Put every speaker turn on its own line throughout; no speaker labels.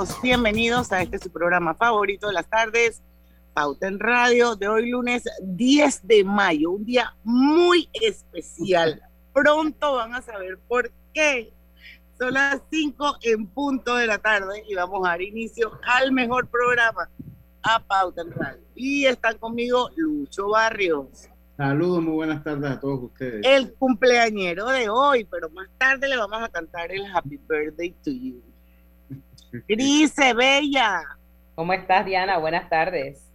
Todos bienvenidos a este su programa favorito de las tardes, Pauta en Radio, de hoy lunes 10 de mayo, un día muy especial. Pronto van a saber por qué. Son las 5 en punto de la tarde y vamos a dar inicio al mejor programa, a Pauta en Radio. Y están conmigo Lucho Barrios.
Saludos, muy buenas tardes a todos ustedes.
El cumpleañero de hoy, pero más tarde le vamos a cantar el Happy Birthday to You. Grise, bella.
¿Cómo estás, Diana? Buenas tardes.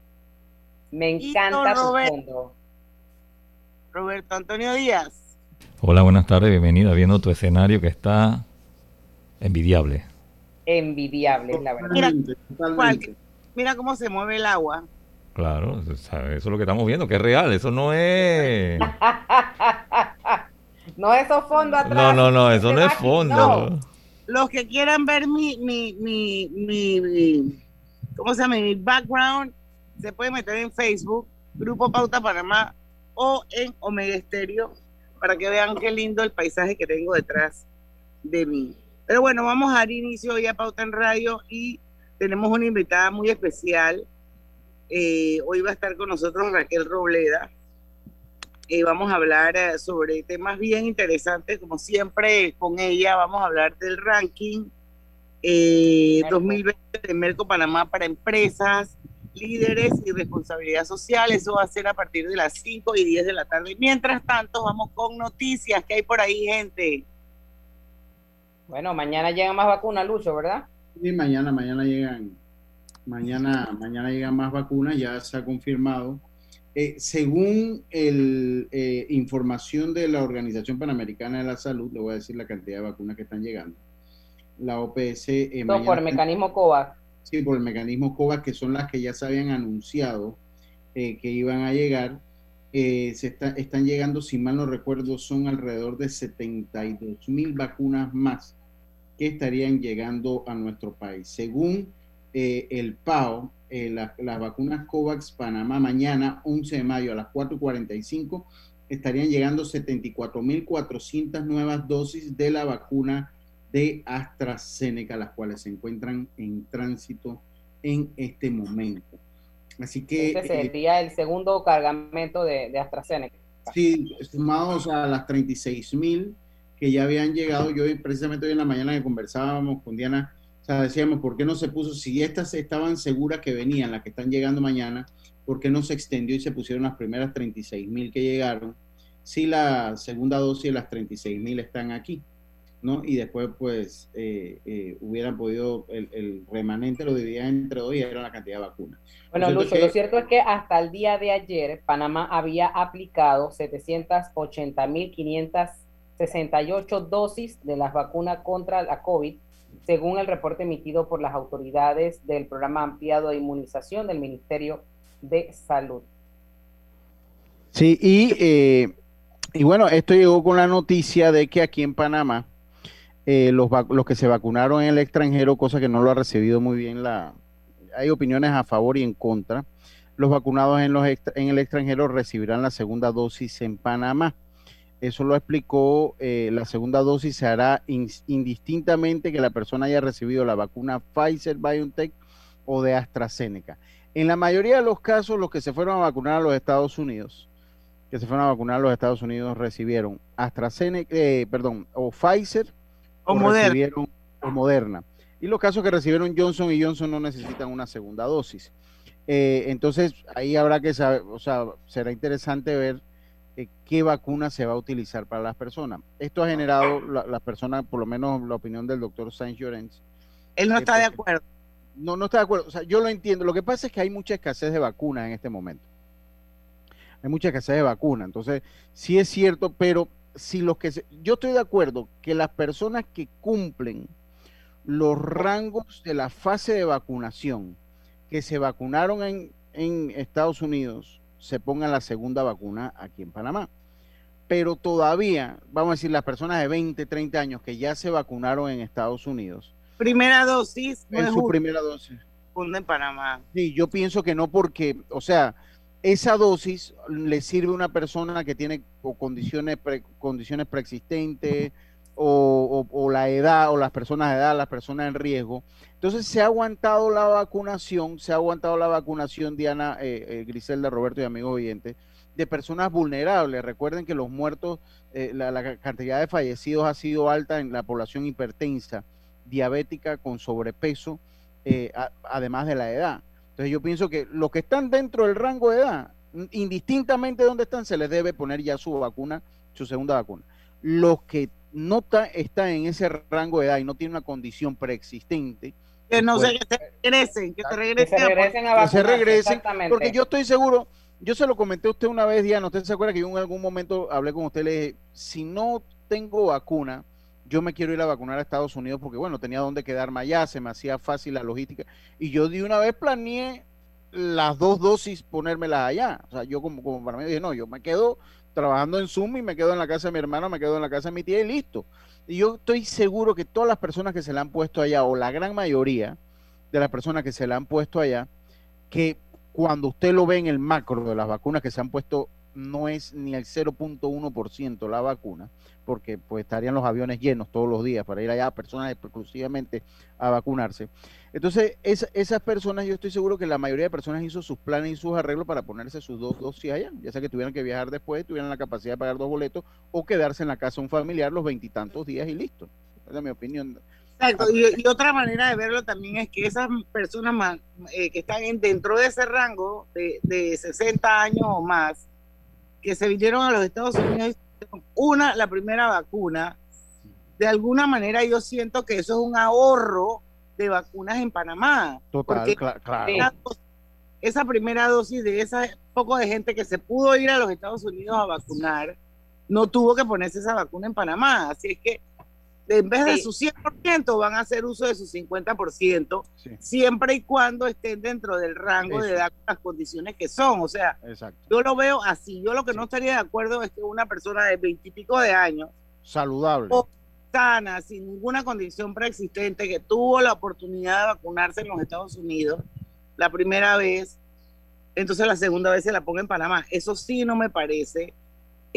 Me encanta tu fondo.
Roberto Antonio Díaz.
Hola, buenas tardes, bienvenida. Viendo tu escenario que está envidiable.
Envidiable, la verdad.
Mira, mira cómo se mueve el agua.
Claro, eso es lo que estamos viendo, que es real, eso no es...
no es esos fondos atrás.
No, no, no, eso no es fondo
los que quieran ver mi, mi, mi, mi, ¿cómo se llama? Mi background, se puede meter en Facebook, Grupo Pauta Panamá, o en Omega Estéreo, para que vean qué lindo el paisaje que tengo detrás de mí. Pero bueno, vamos a dar inicio hoy a Pauta en Radio y tenemos una invitada muy especial. Eh, hoy va a estar con nosotros Raquel Robleda. Eh, vamos a hablar eh, sobre temas bien interesantes, como siempre con ella vamos a hablar del ranking 2020 eh, de Merco Panamá para empresas, líderes y responsabilidad social. Eso va a ser a partir de las 5 y 10 de la tarde. Mientras tanto, vamos con noticias que hay por ahí, gente.
Bueno, mañana llegan más vacunas, Lucho, ¿verdad?
Sí, mañana, mañana llegan, mañana, mañana llegan más vacunas, ya se ha confirmado eh, según el, eh, información de la Organización Panamericana de la Salud, le voy a decir la cantidad de vacunas que están llegando. La OPS...
Eh, por el mecanismo COVAX.
Sí, por el mecanismo COVAX, que son las que ya se habían anunciado que iban a llegar. se están llegando, si mal no recuerdo, son alrededor de 72 mil vacunas más que estarían llegando a nuestro país. Según el PAO, eh, las vacunas COVAX Panamá mañana, 11 de mayo a las 4.45, estarían llegando 74.400 nuevas dosis de la vacuna de AstraZeneca, las cuales se encuentran en tránsito en este momento. Así que...
Este eh, sería el segundo cargamento de, de AstraZeneca.
Sí, sumados a las 36.000 que ya habían llegado. Yo precisamente hoy en la mañana que conversábamos con Diana, o sea, decíamos, ¿por qué no se puso? Si estas estaban seguras que venían, las que están llegando mañana, ¿por qué no se extendió y se pusieron las primeras 36 mil que llegaron? Si la segunda dosis de las 36 mil están aquí, ¿no? Y después, pues, eh, eh, hubieran podido, el, remanente lo dividían entre dos y era la cantidad de vacunas.
Bueno, Lucho, lo cierto es que hasta el día de ayer, Panamá había aplicado 780 mil 568 dosis de las vacunas contra la COVID según el reporte emitido por las autoridades del programa ampliado de inmunización del Ministerio de Salud.
Sí, y, eh, bueno, esto llegó con la noticia de que aquí en Panamá, eh, los, los que se vacunaron en el extranjero, cosa que no lo ha recibido muy bien la... Hay opiniones a favor y en contra. Los vacunados en, los en el extranjero recibirán la segunda dosis en Panamá. Eso lo explicó, eh, la segunda dosis se hará indistintamente que la persona haya recibido la vacuna Pfizer, BioNTech o de AstraZeneca. En la mayoría de los casos, los que se fueron a vacunar a los Estados Unidos, que se fueron a vacunar a los Estados Unidos, recibieron AstraZeneca, eh, perdón, o Pfizer o, Moderna. o Moderna. Y los casos que recibieron Johnson y Johnson no necesitan una segunda dosis. Eh, entonces, ahí habrá que saber, o sea, será interesante ver eh, qué vacuna se va a utilizar para las personas. Esto ha generado las la personas, por lo menos la opinión del doctor Sainz Llorens.
Él no está de acuerdo.
No, no está de acuerdo. O sea, yo lo entiendo. Lo que pasa es que hay mucha escasez de vacunas en este momento. hay mucha escasez de vacuna. Entonces, sí es cierto, pero si los que yo estoy de acuerdo que las personas que cumplen los rangos de la fase de vacunación que se vacunaron en, en Estados Unidos se pongan la segunda vacuna aquí en Panamá. Pero todavía, vamos a decir, las personas de 20, 30 años que ya se vacunaron en Estados Unidos.
Primera dosis.
en su primera dosis.
En Panamá.
Sí, yo pienso que no porque, o sea, esa dosis le sirve a una persona que tiene condiciones, condiciones preexistentes o, la edad o las personas de edad, las personas en riesgo. Entonces se ha aguantado la vacunación, se ha aguantado la vacunación, Diana, eh, eh, Griselda, Roberto y amigos oyentes, de personas vulnerables. Recuerden que los muertos, eh, la, cantidad de fallecidos ha sido alta en la población hipertensa, diabética, con sobrepeso, además de la edad. Entonces yo pienso que los que están dentro del rango de edad, indistintamente de dónde están, se les debe poner ya su vacuna, su segunda vacuna. Los que no están en ese rango de edad y no tienen una condición preexistente,
que no se regresen, que se regresen,
a, que se regresen porque yo estoy seguro, yo se lo comenté a usted una vez, Diana, usted se acuerda que yo en algún momento hablé con usted, le dije, si no tengo vacuna, yo me quiero ir a vacunar a Estados Unidos porque, bueno, tenía dónde quedarme allá, se me hacía fácil la logística. Y yo de una vez planeé las dos dosis ponérmelas allá. O sea, yo como, como para mí dije, no, yo me quedo trabajando en Zoom y me quedo en la casa de mi hermano, me quedo en la casa de mi tía y listo. Yo estoy seguro que todas las personas que se la han puesto allá, o la gran mayoría de las personas que se la han puesto allá, que cuando usted lo ve en el macro de las vacunas que se han puesto, no es ni el 0.1% la vacuna, porque pues estarían los aviones llenos todos los días para ir allá personas exclusivamente a vacunarse. Entonces, esas personas, yo estoy seguro que la mayoría de personas hizo sus planes y sus arreglos para ponerse sus dos dosis allá, ya sea que tuvieran que viajar después, tuvieran la capacidad de pagar dos boletos o quedarse en la casa un familiar los veintitantos días y listo. Esa es mi opinión.
Exacto, y, otra manera de verlo también es que esas personas eh, que están dentro de ese rango de, de 60 años o más, que se vinieron a los Estados Unidos una, la primera vacuna, de alguna manera yo siento que eso es un ahorro de vacunas en Panamá.
Total, claro.
Esa primera dosis de esa poco de gente que se pudo ir a los Estados Unidos a vacunar, no tuvo que ponerse esa vacuna en Panamá. Así es que en vez de su 100% van a hacer uso de su 50%, siempre y cuando estén dentro del rango de edad las condiciones que son. O sea, yo lo veo así. Yo lo que no estaría de acuerdo es que una persona de veintipico de años,
saludable,
sana, sin ninguna condición preexistente, que tuvo la oportunidad de vacunarse en los Estados Unidos la primera vez, entonces la segunda vez se la ponga en Panamá. Eso sí no me parece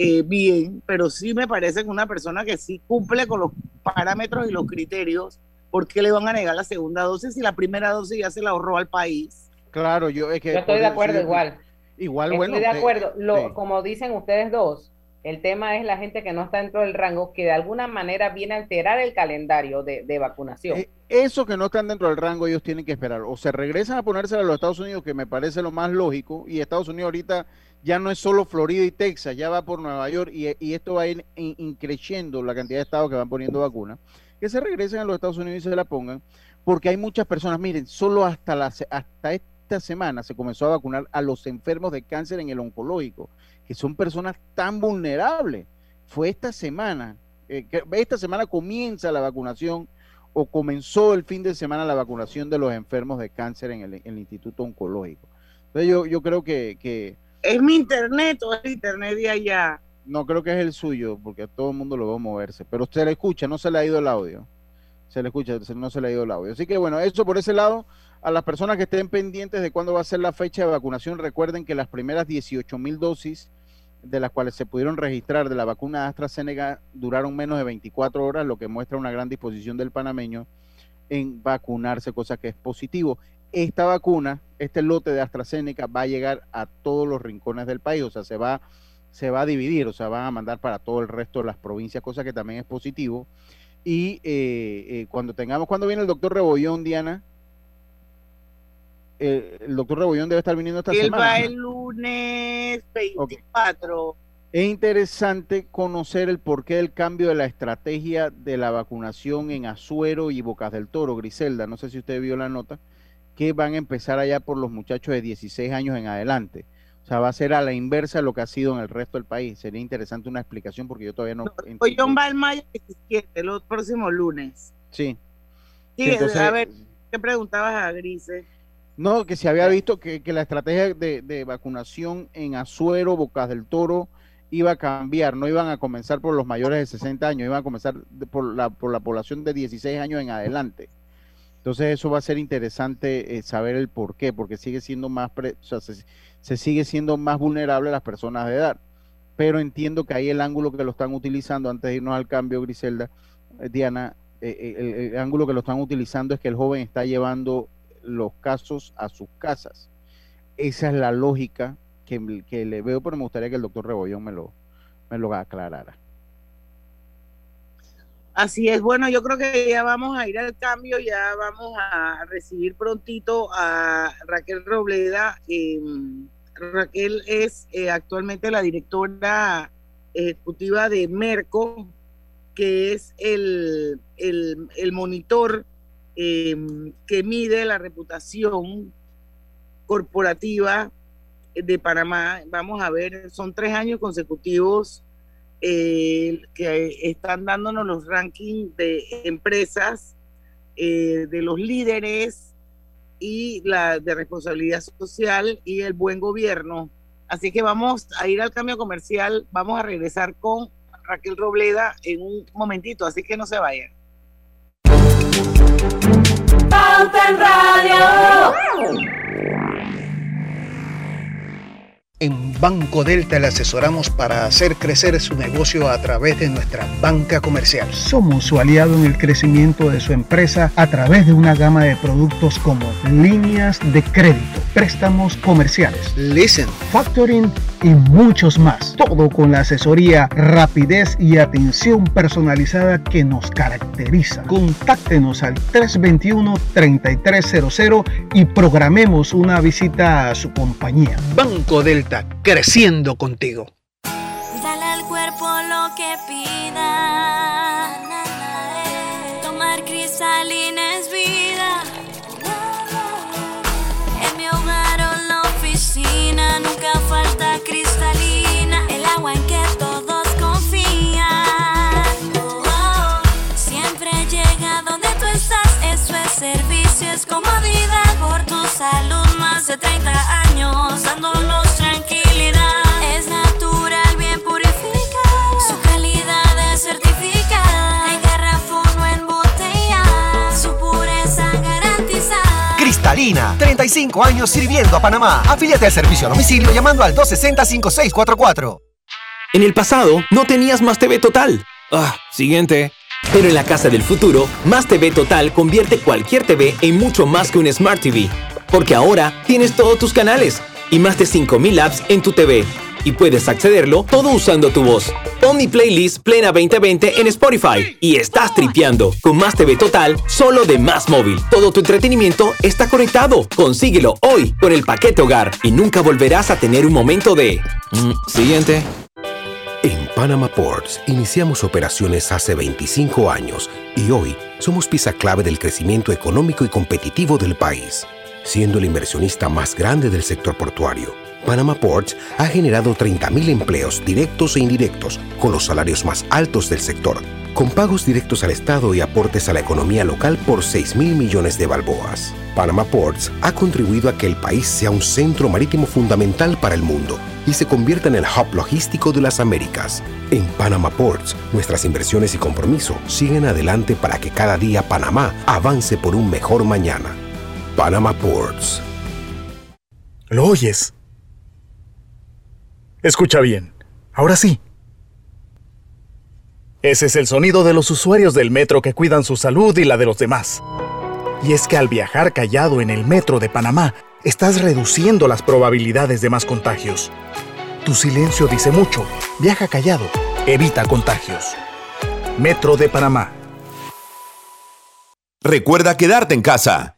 eh, bien, pero sí me parece que una persona que sí cumple con los parámetros y los criterios, ¿por qué le van a negar la segunda dosis si la primera dosis ya se la ahorró al país?
Claro, yo es que...
Yo estoy de acuerdo igual.
Igual, bueno.
Estoy de acuerdo. Lo, Como dicen ustedes dos, el tema es la gente que no está dentro del rango, que de alguna manera viene a alterar el calendario de, vacunación. Eh,
eso que no están dentro del rango, ellos tienen que esperar. O se regresan a ponérsela a los Estados Unidos, que me parece lo más lógico, y Estados Unidos ahorita ya no es solo Florida y Texas, ya va por Nueva York, y, esto va a ir increciendo la cantidad de estados que van poniendo vacunas, que se regresen a los Estados Unidos y se la pongan, porque hay muchas personas, miren, solo hasta, la, hasta esta semana se comenzó a vacunar a los enfermos de cáncer en el oncológico que son personas tan vulnerables. Fue esta semana, eh, esta semana comienza la vacunación o comenzó el fin de semana la vacunación de los enfermos de cáncer en el, Instituto Oncológico. Entonces yo, yo creo que,
¿Es mi internet o es el internet de allá?
No, creo que es el suyo, porque a todo el mundo lo va a moverse. Pero usted le escucha, no se le ha ido el audio. Se le escucha, no se le ha ido el audio. Así que bueno, eso por ese lado a las personas que estén pendientes de cuándo va a ser la fecha de vacunación, recuerden que las primeras 18 mil dosis de las cuales se pudieron registrar de la vacuna AstraZeneca duraron menos de 24 horas, lo que muestra una gran disposición del panameño en vacunarse, cosa que es positivo. Esta vacuna, este lote de AstraZeneca va a llegar a todos los rincones del país, o sea, se va, se va a dividir, o sea, van a mandar para todo el resto de las provincias, cosa que también es positivo. Y eh, eh, cuando tengamos, cuando viene el doctor Rebollón, Diana, eh, el doctor Rebollón debe estar viniendo esta semana.
va el lunes 24.
Es interesante conocer el porqué del cambio de la estrategia de la vacunación en Azuero y Bocas del Toro, Griselda. No sé si usted vio la nota, que van a empezar allá por los muchachos de 16 años en adelante. O sea, va a ser a la inversa de lo que ha sido en el resto del país. Sería interesante una explicación porque yo todavía no.
Hoy John va el mayo 17, los próximos lunes.
Sí.
Sí, a ver, ¿qué preguntabas a Grise?
No, que se había visto que, la estrategia de, vacunación en Azuero, Bocas del Toro, iba a cambiar, no iban a comenzar por los mayores de 60 años, iban a comenzar por la, por la población de 16 años en adelante. Entonces eso va a ser interesante eh, saber el por qué, porque sigue siendo más, o sea, se, sigue siendo más vulnerable a las personas de edad. Pero entiendo que ahí el ángulo que lo están utilizando, antes de irnos al cambio, Griselda, eh, Diana, eh, el, ángulo que lo están utilizando es que el joven está llevando los casos a sus casas. Esa es la lógica que, que le veo, pero me gustaría que el doctor Rebollón me lo, me lo aclarara.
Así es, bueno, yo creo que ya vamos a ir al cambio, ya vamos a recibir prontito a Raquel Robleda. Em, Raquel es eh, actualmente la directora ejecutiva de Merco, que es el, el, monitor em, que mide la reputación corporativa de Panamá. Vamos a ver, son tres años consecutivos que están dándonos los rankings de empresas, eh, de los líderes y la de responsabilidad social y el buen gobierno. Así que vamos a ir al cambio comercial, vamos a regresar con Raquel Robleda en un momentito, así que no se vayan.
Radio. En Banco Delta le asesoramos para hacer crecer su negocio a través de nuestra banca comercial. Somos su aliado en el crecimiento de su empresa a través de una gama de productos como líneas de crédito, préstamos comerciales, listen, factoring y muchos más. Todo con la asesoría, rapidez y atención personalizada que nos caracteriza. Contáctenos al 321-3300 y programemos una visita a su compañía. Banco Delta, creciendo contigo.
Tranquilidad. Es natural, bien purificada. Su calidad es certificada. En garrafón o en botella. Su pureza garantizada.
Cristalina, 35 años sirviendo a Panamá. Afíliate al servicio a domicilio llamando al 260-5644.
En el pasado, no tenías más TV Total. Ah, siguiente. Pero en la casa del futuro, Más TV Total convierte cualquier TV en mucho más que un Smart TV. Porque ahora tienes todos tus canales y más de 5000 apps en tu TV. Y puedes accederlo todo usando tu voz. Pon mi playlist Plena 2020 en Spotify y estás tripeando con Más TV Total solo de Más Móvil. Todo tu entretenimiento está conectado. Consíguelo hoy con el paquete hogar y nunca volverás a tener un momento de... Mm, siguiente.
En Panama Ports iniciamos operaciones hace 25 años y hoy somos pieza clave del crecimiento económico y competitivo del país siendo el inversionista más grande del sector portuario. Panama Ports ha generado 30.000 empleos directos e indirectos, con los salarios más altos del sector, con pagos directos al Estado y aportes a la economía local por 6.000 millones de balboas. Panama Ports ha contribuido a que el país sea un centro marítimo fundamental para el mundo y se convierta en el hub logístico de las Américas. En Panama Ports, nuestras inversiones y compromiso siguen adelante para que cada día Panamá avance por un mejor mañana. Panama Ports.
¿Lo oyes? Escucha bien. Ahora sí. Ese es el sonido de los usuarios del metro que cuidan su salud y la de los demás. Y es que al viajar callado en el metro de Panamá, estás reduciendo las probabilidades de más contagios. Tu silencio dice mucho. Viaja callado. Evita contagios. Metro de Panamá.
Recuerda quedarte en casa.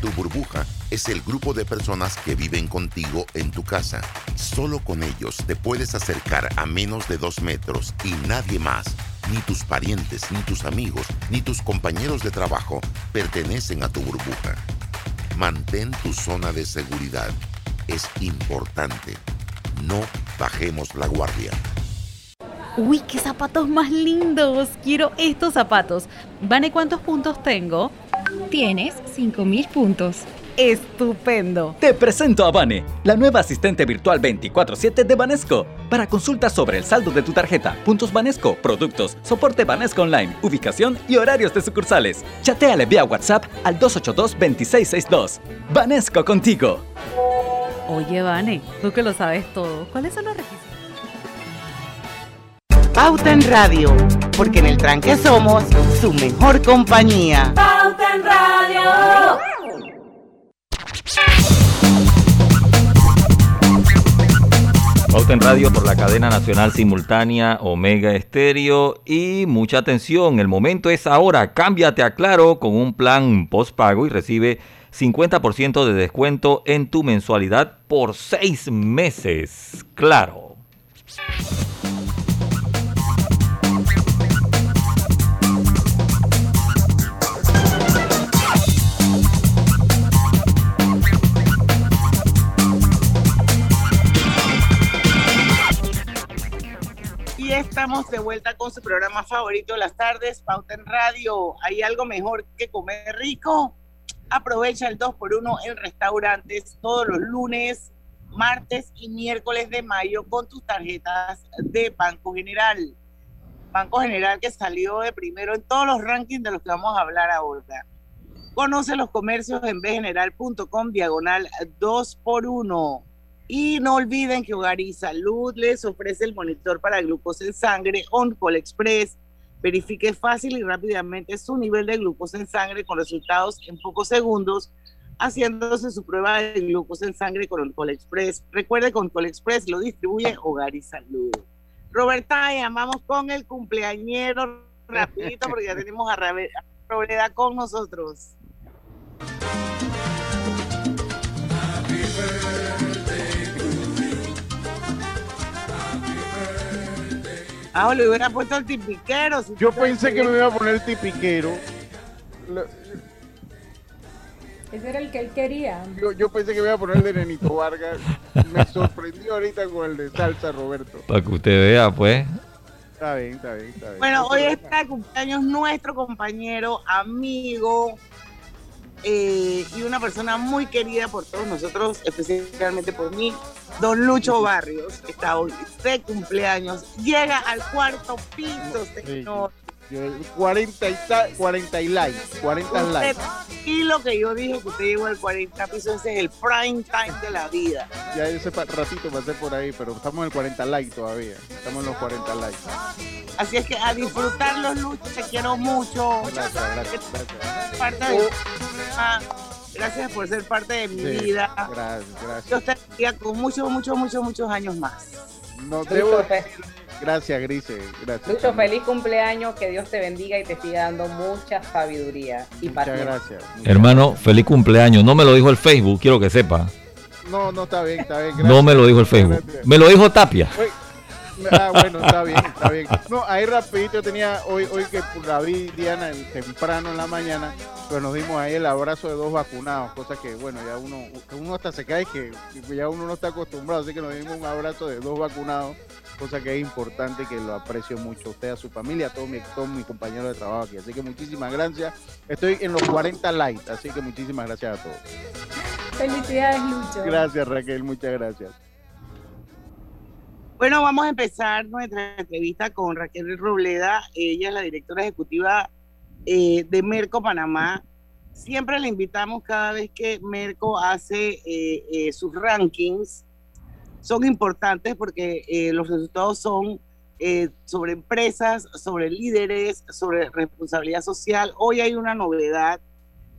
Tu burbuja es el grupo de personas que viven contigo en tu casa. Solo con ellos te puedes acercar a menos de dos metros y nadie más, ni tus parientes, ni tus amigos, ni tus compañeros de trabajo pertenecen a tu burbuja. Mantén tu zona de seguridad. Es importante. No bajemos la guardia.
Uy, qué zapatos más lindos. Quiero estos zapatos. Vane, ¿cuántos puntos tengo?
Tienes 5000 puntos.
Estupendo.
Te presento a Vane, la nueva asistente virtual 24/7 de Banesco. Para consultas sobre el saldo de tu tarjeta, puntos Banesco, productos, soporte Banesco Online, ubicación y horarios de sucursales. Chateale vía WhatsApp al 282-2662. Banesco contigo.
Oye, Vane, tú que lo sabes todo, ¿cuáles son los requisitos?
Pauta en Radio, porque en el tranque somos su mejor compañía.
Pauta en Radio.
Pauta en Radio por la cadena nacional simultánea Omega Estéreo y mucha atención, el momento es ahora, cámbiate a Claro con un plan postpago y recibe 50% de descuento en tu mensualidad por seis meses. Claro.
Estamos de vuelta con su programa favorito de las tardes, Pauta en Radio. ¿Hay algo mejor que comer rico? Aprovecha el 2x1 en restaurantes todos los lunes, martes y miércoles de mayo con tus tarjetas de Banco General. Banco General que salió de primero en todos los rankings de los que vamos a hablar ahora. Conoce los comercios en bgeneral.com diagonal 2x1. Y no olviden que Hogar y Salud les ofrece el monitor para glucosa en sangre OnCall Express. Verifique fácil y rápidamente su nivel de glucosa en sangre con resultados en pocos segundos, haciéndose su prueba de glucosa en sangre con OnCall Express. Recuerde que OnCall Express lo distribuye Hogar y Salud. Roberta, llamamos con el cumpleañero rapidito porque ya tenemos a Roberta con nosotros. Ah, le hubiera puesto el tipiquero. si
Yo pensé que me iba a poner el tipiquero.
Ese era el que él quería.
Yo, yo pensé que me iba a poner el de Nenito Vargas. Me sorprendió ahorita con el de salsa, Roberto.
Para que usted vea, pues.
Está bien, está bien, está bien.
Bueno, hoy está de cumpleaños nuestro compañero, amigo eh, y una persona muy querida por todos nosotros, especialmente por mí, don Lucho Barrios, que está hoy de cumpleaños. Llega al cuarto piso, señor.
40 y, ta- 40 y likes, 40 likes.
Y lo que yo dije que usted llegó al 40 piso, ese es el prime time de la vida.
Ya ese ratito pasé por ahí, pero estamos en el 40 likes todavía. Estamos en los 40 likes.
Así es que a disfrutarlos, Lucho, te quiero mucho.
Gracias, gracias, gracias.
Parte de- Ah, Gracias por ser parte de mi
Sí,
vida.
Gracias, gracias.
Te bendiga con muchos, muchos, muchos, muchos años más.
No debo decir- Gracias, Grise. Gracias.
Lucho, feliz cumpleaños, que Dios te bendiga y te siga dando mucha sabiduría y
Muchas
paciencia.
gracias.
Hermano, feliz cumpleaños. No me lo dijo el Facebook, quiero que sepa.
No, no, está bien, está bien.
No me lo dijo el Facebook.
Gracias.
Me lo dijo Tapia.
Ah, bueno, está bien, está bien. No, ahí rapidito yo tenía, hoy, hoy que la vi Diana el- temprano en la mañana, pues nos dimos ahí el abrazo de dos vacunados, cosa que bueno, ya uno, uno hasta se cae que ya uno no está acostumbrado, así que nos dimos un abrazo de dos vacunados, cosa que es importante que lo aprecio mucho a usted, a su familia, a todos mis todos mis compañeros de trabajo aquí. Así que muchísimas gracias. Estoy en los 40 likes, así que muchísimas gracias a todos.
Felicidades, Lucho.
Gracias Raquel, muchas gracias.
Bueno, vamos a empezar nuestra entrevista con Raquel Robleda. Ella es la directora ejecutiva eh, de Merco Panamá. siempre le invitamos cada vez que Merco hace eh, eh, sus rankings. Son importantes porque eh, los resultados son sobre empresas, sobre líderes, sobre responsabilidad social. Hoy hay una novedad,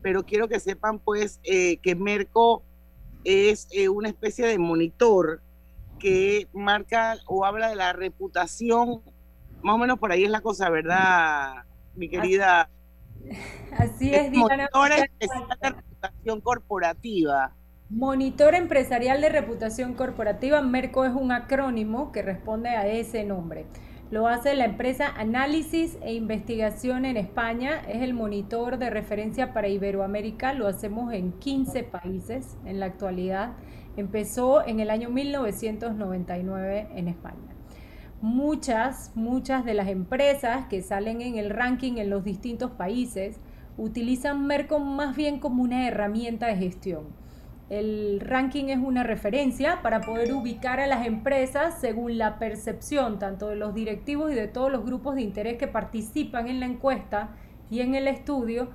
pero quiero que sepan pues que Merco es una especie de monitor que marca o habla de la reputación. Más o menos por ahí es la cosa, ¿verdad, mi querida?
Así es,
Diana. Monitor Especial de Reputación Corporativa.
Monitor Empresarial de Reputación Corporativa, MERCO es un acrónimo que responde a ese nombre. Lo hace la empresa Análisis e Investigación en España. Es el monitor de referencia para Iberoamérica. Lo hacemos en 15 países en la actualidad. Empezó en el año 1999 en España muchas, muchas de las empresas que salen en el ranking en los distintos países utilizan Merco más bien como una herramienta de gestión. El ranking es una referencia para poder ubicar a las empresas según la percepción tanto de los directivos y de todos los grupos de interés que participan en la encuesta y en el estudio,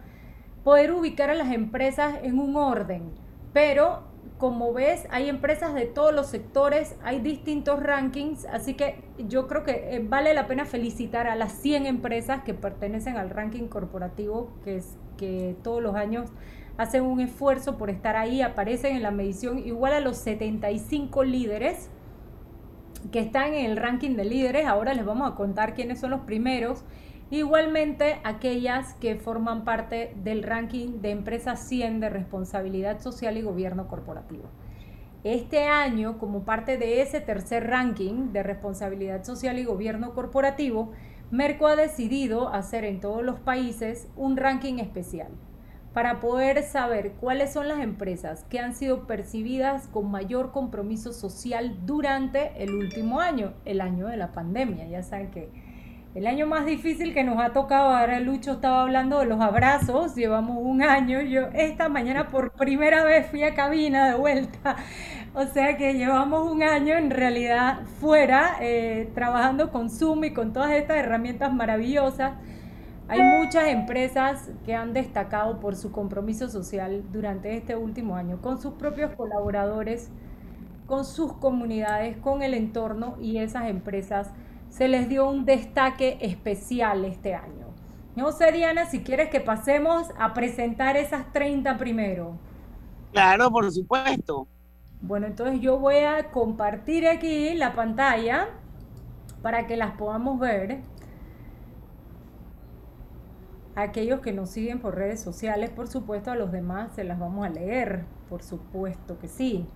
poder ubicar a las empresas en un orden, pero como ves, hay empresas de todos los sectores, hay distintos rankings, así que yo creo que eh, vale la pena felicitar a las 100 empresas que pertenecen al ranking corporativo, que es que todos los años hacen un esfuerzo por estar ahí, aparecen en la medición igual a los 75 líderes que están en el ranking de líderes. Ahora les vamos a contar quiénes son los primeros Igualmente, aquellas que forman parte del ranking de empresas 100 de responsabilidad social y gobierno corporativo. Este año, como parte de ese tercer ranking de responsabilidad social y gobierno corporativo, Merco ha decidido hacer en todos los países un ranking especial para poder saber cuáles son las empresas que han sido percibidas con mayor compromiso social durante el último año, el año de la pandemia. Ya saben que el año más difícil que nos ha tocado, ahora Lucho estaba hablando de los abrazos, llevamos un año, yo esta mañana por primera vez fui a cabina de vuelta, o sea que llevamos un año en realidad fuera, eh, trabajando con Zoom y con todas estas herramientas maravillosas. Hay muchas empresas que han destacado por su compromiso social durante este último año, con sus propios colaboradores, con sus comunidades, con el entorno y esas empresas se les dio un destaque especial este año. No sé, Diana, si quieres que pasemos a presentar esas 30 primero.
Claro, por supuesto.
Bueno, entonces yo voy a compartir aquí la pantalla para que las podamos ver. Aquellos que nos siguen por redes sociales, por supuesto, a los demás se las vamos a leer, por supuesto que sí.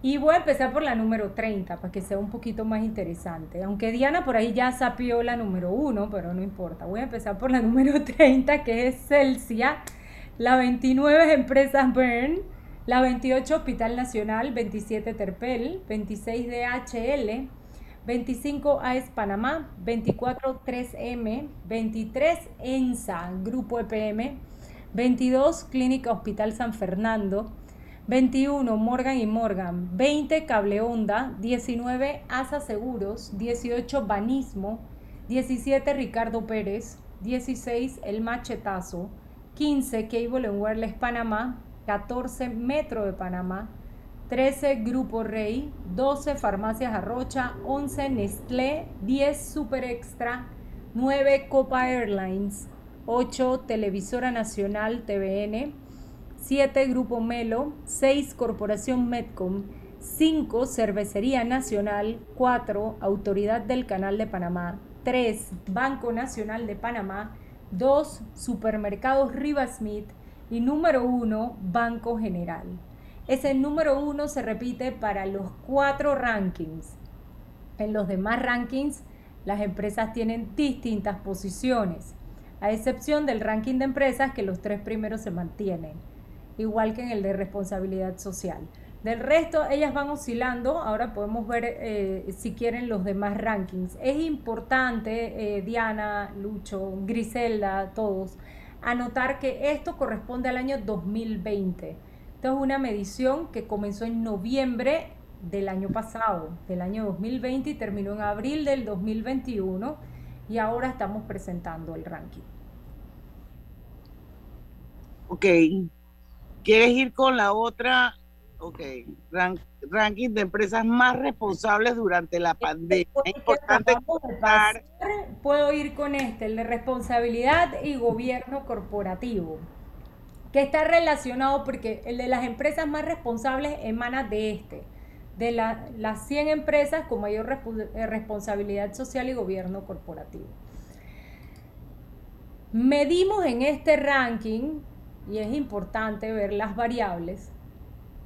Y voy a empezar por la número 30 para que sea un poquito más interesante. Aunque Diana por ahí ya sapió la número 1, pero no importa. Voy a empezar por la número 30 que es Celsia, la 29 Empresas Bern, la 28 Hospital Nacional, 27 Terpel, 26 DHL, 25 AES Panamá, 24 3M, 23 ENSA, Grupo EPM, 22 Clínica Hospital San Fernando, 21 Morgan y Morgan, 20 Cable Onda, 19 Asa Seguros, 18 Banismo, 17 Ricardo Pérez, 16 El Machetazo, 15 Cable and Wireless Panamá, 14 Metro de Panamá, 13 Grupo Rey, 12 Farmacias Arrocha, 11 Nestlé, 10 Super Extra, 9 Copa Airlines, 8 Televisora Nacional TVN, 7 Grupo Melo, 6 Corporación Medcom, 5 Cervecería Nacional, 4 Autoridad del Canal de Panamá, 3 Banco Nacional de Panamá, 2 Supermercados Rivas Smith y número 1 Banco General. Ese número 1 se repite para los cuatro rankings. En los demás rankings, las empresas tienen distintas posiciones, a excepción del ranking de empresas que los tres primeros se mantienen igual que en el de responsabilidad social. Del resto, ellas van oscilando. Ahora podemos ver eh, si quieren los demás rankings. Es importante, eh, Diana, Lucho, Griselda, todos, anotar que esto corresponde al año 2020. Esto es una medición que comenzó en noviembre del año pasado, del año 2020 y terminó en abril del 2021 y ahora estamos presentando el ranking.
Ok. ¿Quieres ir con la otra? Ok. ranking de empresas más responsables durante la pandemia. Es importante
pasar, Puedo ir con este, el de responsabilidad y gobierno corporativo, que está relacionado porque el de las empresas más responsables emana de este, de las 100 empresas con mayor eh, responsabilidad social y gobierno corporativo. Medimos en este ranking, y es importante ver las variables,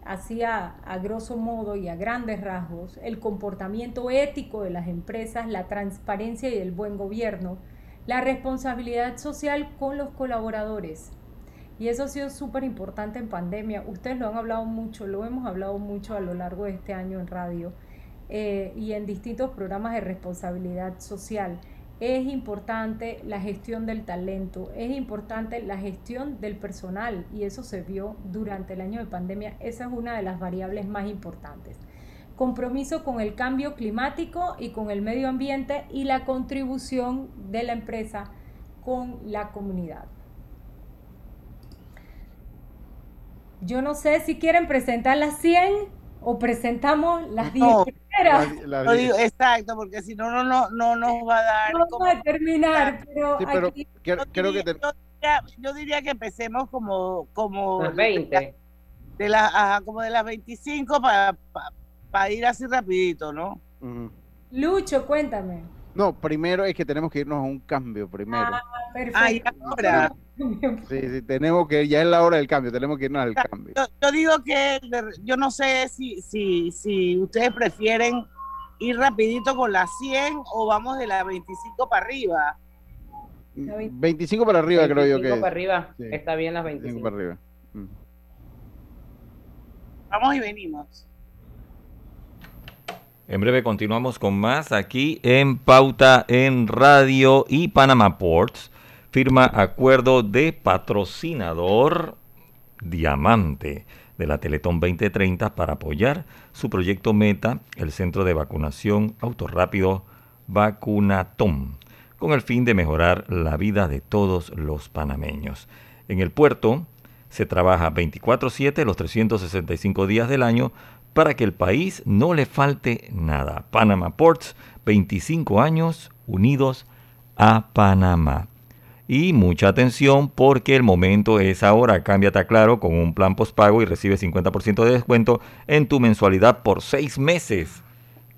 hacia a grosso modo y a grandes rasgos el comportamiento ético de las empresas, la transparencia y el buen gobierno, la responsabilidad social con los colaboradores. Y eso ha sido súper importante en pandemia. Ustedes lo han hablado mucho, lo hemos hablado mucho a lo largo de este año en radio eh, y en distintos programas de responsabilidad social es importante la gestión del talento, es importante la gestión del personal y eso se vio durante el año de pandemia. Esa es una de las variables más importantes. Compromiso con el cambio climático y con el medio ambiente y la contribución de la empresa con la comunidad. Yo no sé si quieren presentar las 100 o presentamos las 10
primeras. exacto, porque si no, no, no, no nos va a dar.
No vamos a terminar, pero,
creo, que
yo, diría, que empecemos como. como
las 20.
De las, como de las 25 para, para, ir así rapidito, ¿no?
Lucho, cuéntame.
No, primero es que tenemos que irnos a un cambio primero. Ah,
perfecto. ahora.
Sí, sí, tenemos que, ya es la hora del cambio, tenemos que irnos al cambio.
Yo, digo que yo no sé si, si, si ustedes prefieren ir rapidito con las 100 o vamos de la 25 para arriba.
25 para arriba creo yo que.
25 para arriba, está bien las 25.
para arriba. Mm.
Vamos y venimos.
En breve continuamos con más aquí en Pauta en Radio y Panama Ports firma acuerdo de patrocinador Diamante de la Teletón 2030 para apoyar su proyecto Meta, el centro de vacunación autorrápido Vacunatón, con el fin de mejorar la vida de todos los panameños. En el puerto se trabaja 24/7 los 365 días del año para que el país no le falte nada. Panama Ports, 25 años unidos a Panamá. Y mucha atención porque el momento es ahora. Cámbiate a Claro con un plan postpago y recibe 50% de descuento en tu mensualidad por seis meses.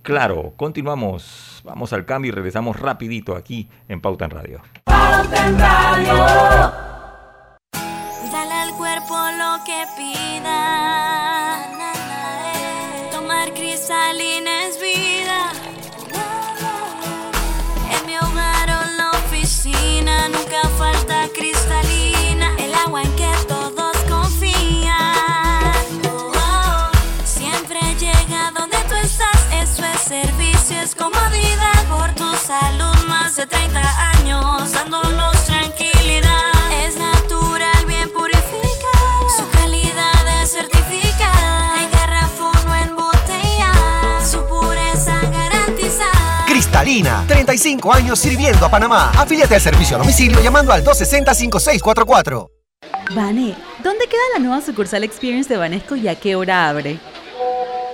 Claro, continuamos. Vamos al cambio y regresamos rapidito aquí en Pauta en Radio.
Pauta en Radio.
35 años sirviendo a Panamá. Afíliate al servicio a domicilio llamando al 260-5644.
Vane, ¿dónde queda la nueva sucursal Experience de Banesco y a qué hora abre?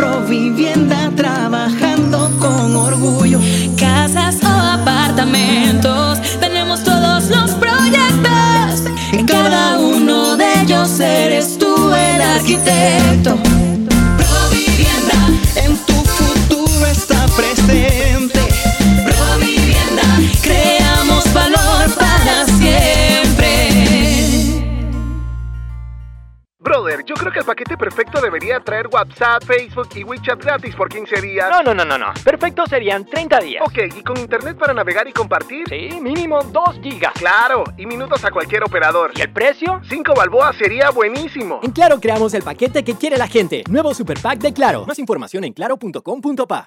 Provivienda trabajando con orgullo.
Casas o apartamentos, tenemos todos los proyectos.
En cada uno de ellos eres tú el arquitecto.
Yo creo que el paquete perfecto debería traer WhatsApp, Facebook y WeChat gratis por 15 días.
No, no, no, no, no. Perfecto serían 30 días.
Ok, ¿y con internet para navegar y compartir?
Sí, mínimo 2 gigas.
Claro, y minutos a cualquier operador.
¿Y el precio?
5 balboas sería buenísimo.
En Claro creamos el paquete que quiere la gente. Nuevo Super Pack de Claro. Más información en claro.com.pa.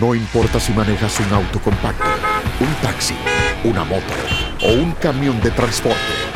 No importa si manejas un auto compacto, un taxi, una moto o un camión de transporte.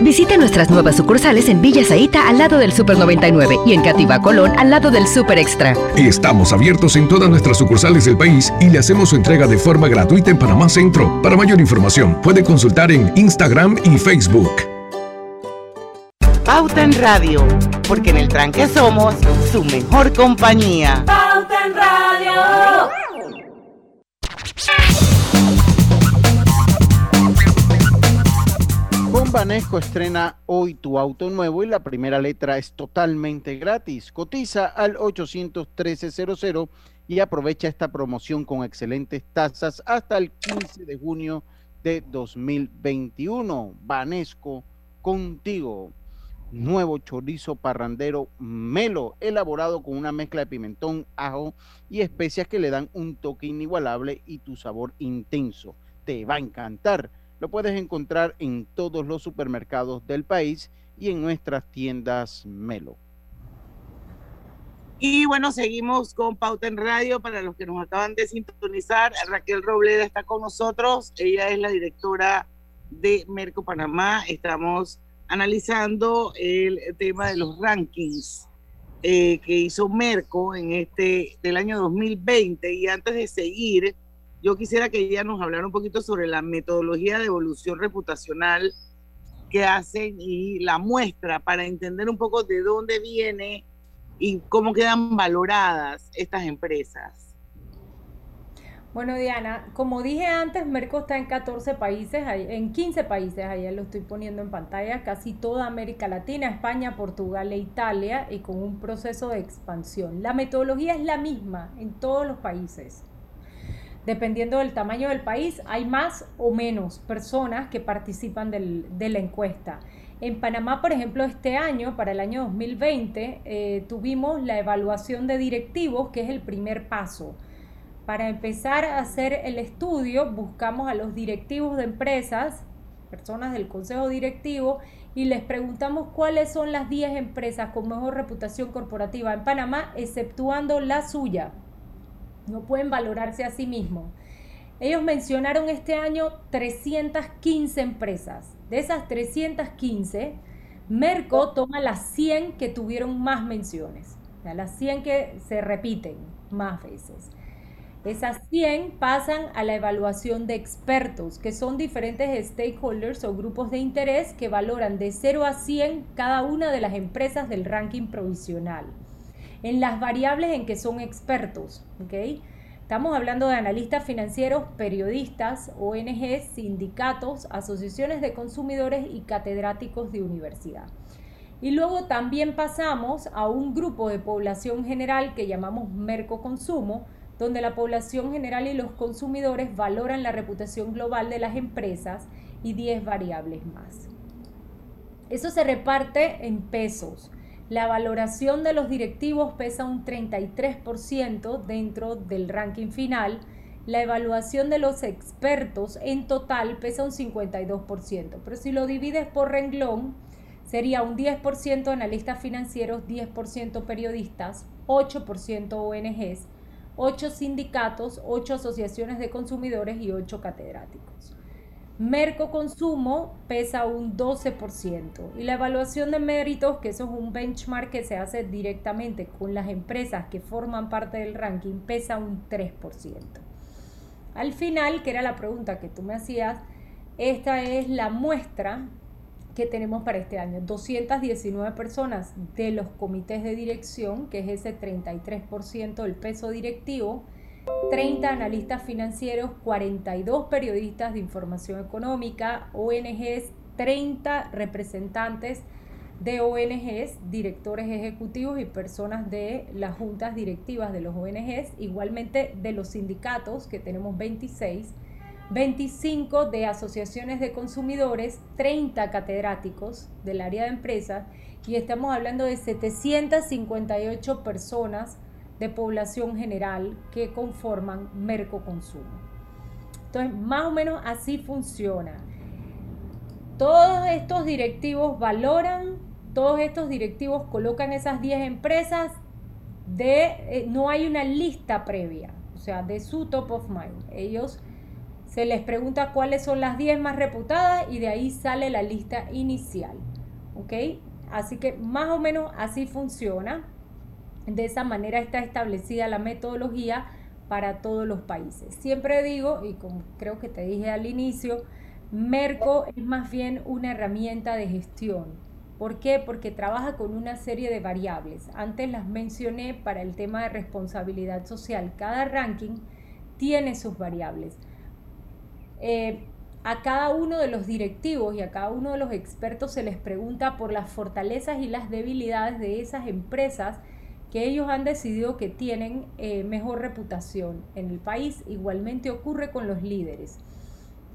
Visite nuestras nuevas sucursales en Villa Zaita al lado del Super 99 y en Cativa Colón al lado del Super Extra.
Estamos abiertos en todas nuestras sucursales del país y le hacemos su entrega de forma gratuita en Panamá Centro. Para mayor información, puede consultar en Instagram y Facebook.
Pauta en Radio, porque en el tranque somos su mejor compañía.
Banesco estrena hoy tu auto nuevo y la primera letra es totalmente gratis. Cotiza al 813-00 y aprovecha esta promoción con excelentes tasas hasta el 15 de junio de 2021. Banesco contigo. Nuevo chorizo parrandero melo, elaborado con una mezcla de pimentón, ajo y especias que le dan un toque inigualable y tu sabor intenso. Te va a encantar. Lo puedes encontrar en todos los supermercados del país y en nuestras tiendas Melo.
Y bueno, seguimos con Pauta en Radio. Para los que nos acaban de sintonizar, Raquel Robleda está con nosotros. Ella es la directora de Merco Panamá. Estamos analizando el tema de los rankings eh, que hizo Merco en este del año 2020. Y antes de seguir, yo quisiera que ella nos hablara un poquito sobre la metodología de evolución reputacional que hacen y la muestra para entender un poco de dónde viene y cómo quedan valoradas estas empresas.
Bueno, Diana, como dije antes, Merco está en 14 países, en 15 países, allá lo estoy poniendo en pantalla, casi toda América Latina, España, Portugal e Italia, y con un proceso de expansión. La metodología es la misma en todos los países. Dependiendo del tamaño del país, hay más o menos personas que participan de la encuesta. En Panamá, por ejemplo, este año, para el año 2020, eh, tuvimos la evaluación de directivos, que es el primer paso. Para empezar a hacer el estudio, buscamos a los directivos de empresas, personas del consejo directivo, y les preguntamos cuáles son las 10 empresas con mejor reputación corporativa en Panamá, exceptuando la suya. No pueden valorarse a sí mismos. Ellos mencionaron este año 315 empresas. De esas 315, Merco toma las 100 que tuvieron más menciones. O las 100 que se repiten más veces. Esas 100 pasan a la evaluación de expertos, que son diferentes stakeholders o grupos de interés que valoran de 0 a 100 cada una de las empresas del ranking provisional. En las variables en que son expertos. Estamos hablando de analistas financieros, periodistas, ONGs, sindicatos, asociaciones de consumidores y catedráticos de universidad. Y luego también pasamos a un grupo de población general que llamamos Mercoconsumo, donde la población general y los consumidores valoran la reputación global de las empresas y 10 variables más. Eso se reparte en pesos. La valoración de los directivos pesa un 33% dentro del ranking final. La evaluación de los expertos en total pesa un 52%. Pero si lo divides por renglón, sería un 10% analistas financieros, 10% periodistas, 8% ONGs, 8 sindicatos, 8 asociaciones de consumidores y 8 catedráticos. Merco Consumo pesa un 12% y la evaluación de méritos, que eso es un benchmark que se hace directamente con las empresas que forman parte del ranking, pesa un 3%. Al final, que era la pregunta que tú me hacías, esta es la muestra que tenemos para este año. 219 personas de los comités de dirección, que es ese 33% del peso directivo, 30 analistas financieros, 42 periodistas de información económica, ONGs, 30 representantes de ONGs, directores ejecutivos y personas de las juntas directivas de los ONGs, igualmente de los sindicatos, que tenemos 26 25 de asociaciones de consumidores, 30 catedráticos del área de empresas y estamos hablando de 758 personas de población general que conforman Mercoconsumo. Entonces, más o menos así funciona. Todos estos directivos valoran, todos estos directivos colocan esas 10 empresas de, eh, no hay una lista previa, o sea, de su top of mind. Ellos se les pregunta cuáles son las 10 más reputadas y de ahí sale la lista inicial. ¿Ok? Así que más o menos así funciona. De esa manera está establecida la metodología para todos los países. Siempre digo, y como creo que te dije al inicio, Merco es más bien una herramienta de gestión. ¿Por qué? Porque trabaja con una serie de variables. Antes las mencioné para el tema de responsabilidad social. Cada ranking tiene sus variables. Eh, a cada uno de los directivos y a cada uno de los expertos se les pregunta por las fortalezas y las debilidades de esas empresas que ellos han decidido que tienen eh, mejor reputación en el país. Igualmente ocurre con los líderes.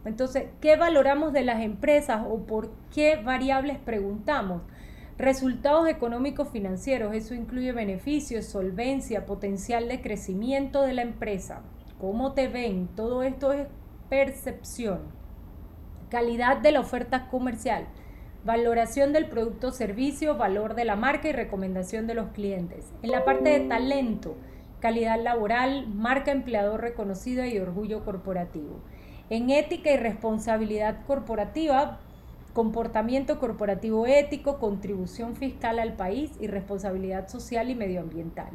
Entonces, ¿qué valoramos de las empresas o por qué variables preguntamos? Resultados económicos financieros, eso incluye beneficios, solvencia, potencial de crecimiento de la empresa, cómo te ven, todo esto es percepción, calidad de la oferta comercial, valoración del producto o servicio, valor de la marca y recomendación de los clientes. En la parte de talento, calidad laboral, marca empleador reconocida y orgullo corporativo. En ética y responsabilidad corporativa, comportamiento corporativo ético, contribución fiscal al país y responsabilidad social y medioambiental.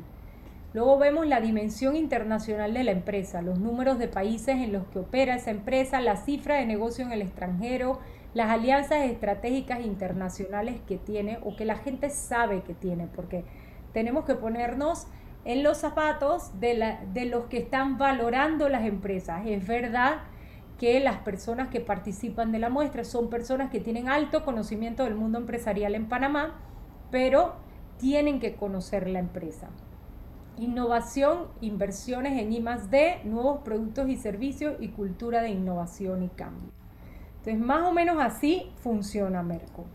Luego vemos la dimensión internacional de la empresa, los números de países en los que opera esa empresa, la cifra de negocio en el extranjero, las alianzas estratégicas internacionales que tiene o que la gente sabe que tiene, porque tenemos que ponernos en los zapatos de, los que están valorando las empresas. Es verdad que las personas que participan de la muestra son personas que tienen alto conocimiento del mundo empresarial en Panamá, pero tienen que conocer la empresa innovación, inversiones en I D, nuevos productos y servicios y cultura de innovación y cambio. Entonces, más o menos así funciona Merco.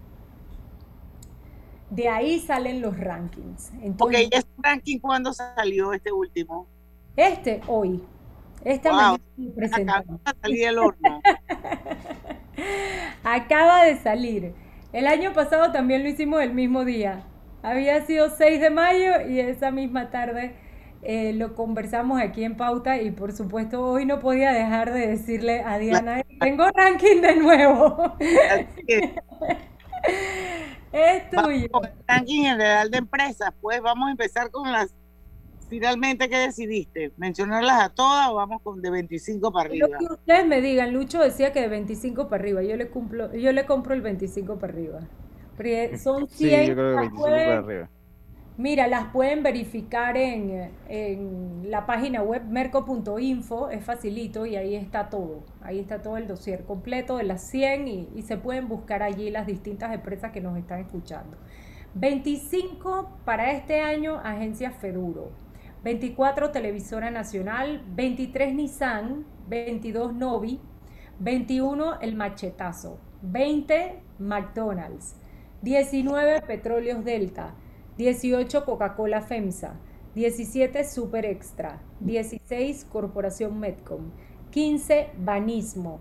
De ahí salen los rankings.
Entonces, ok, ¿este ranking cuándo salió este último?
Este, hoy. Esta wow.
mañana Acaba de salir el horno.
Acaba de salir. El año pasado también lo hicimos el mismo día. Había sido 6 de mayo y esa misma tarde eh, lo conversamos aquí en Pauta y por supuesto hoy no podía dejar de decirle a Diana, tengo ranking de nuevo. es tuyo.
ranking general de empresas, pues vamos a empezar con las finalmente ¿qué decidiste? ¿Mencionarlas a todas o vamos con de 25 para arriba?
Lo que ustedes me digan, Lucho decía que de 25 para arriba, yo le cumplo, yo le compro el 25 para arriba. Son 100. Sí, yo creo que 25 para arriba. Mira, las pueden verificar en, en la página web merco.info, es facilito y ahí está todo. Ahí está todo el dossier completo de las 100 y, y, se pueden buscar allí las distintas empresas que nos están escuchando. 25 para este año, Agencia Feduro. 24 Televisora Nacional, 23 Nissan, 22 Novi, 21 El Machetazo, 20 McDonald's, 19 Petróleos Delta, 18 Coca-Cola FEMSA, 17 Super Extra, 16 Corporación Medcom, 15 Banismo,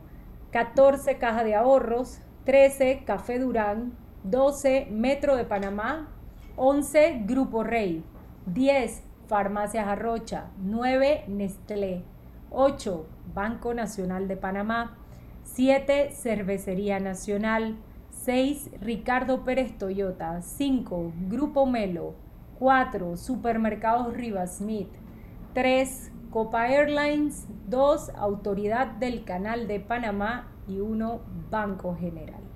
14 Caja de Ahorros, 13 Café Durán, 12 Metro de Panamá, 11 Grupo Rey, 10 Farmacias Arrocha. 9, Nestlé. 8, Banco Nacional de Panamá. 7, Cervecería Nacional. 6, Ricardo Pérez Toyota. 5, Grupo Melo. 4, Supermercados Rivas Smith. 3, Copa Airlines. 2, Autoridad del Canal de Panamá. Y 1, Banco General.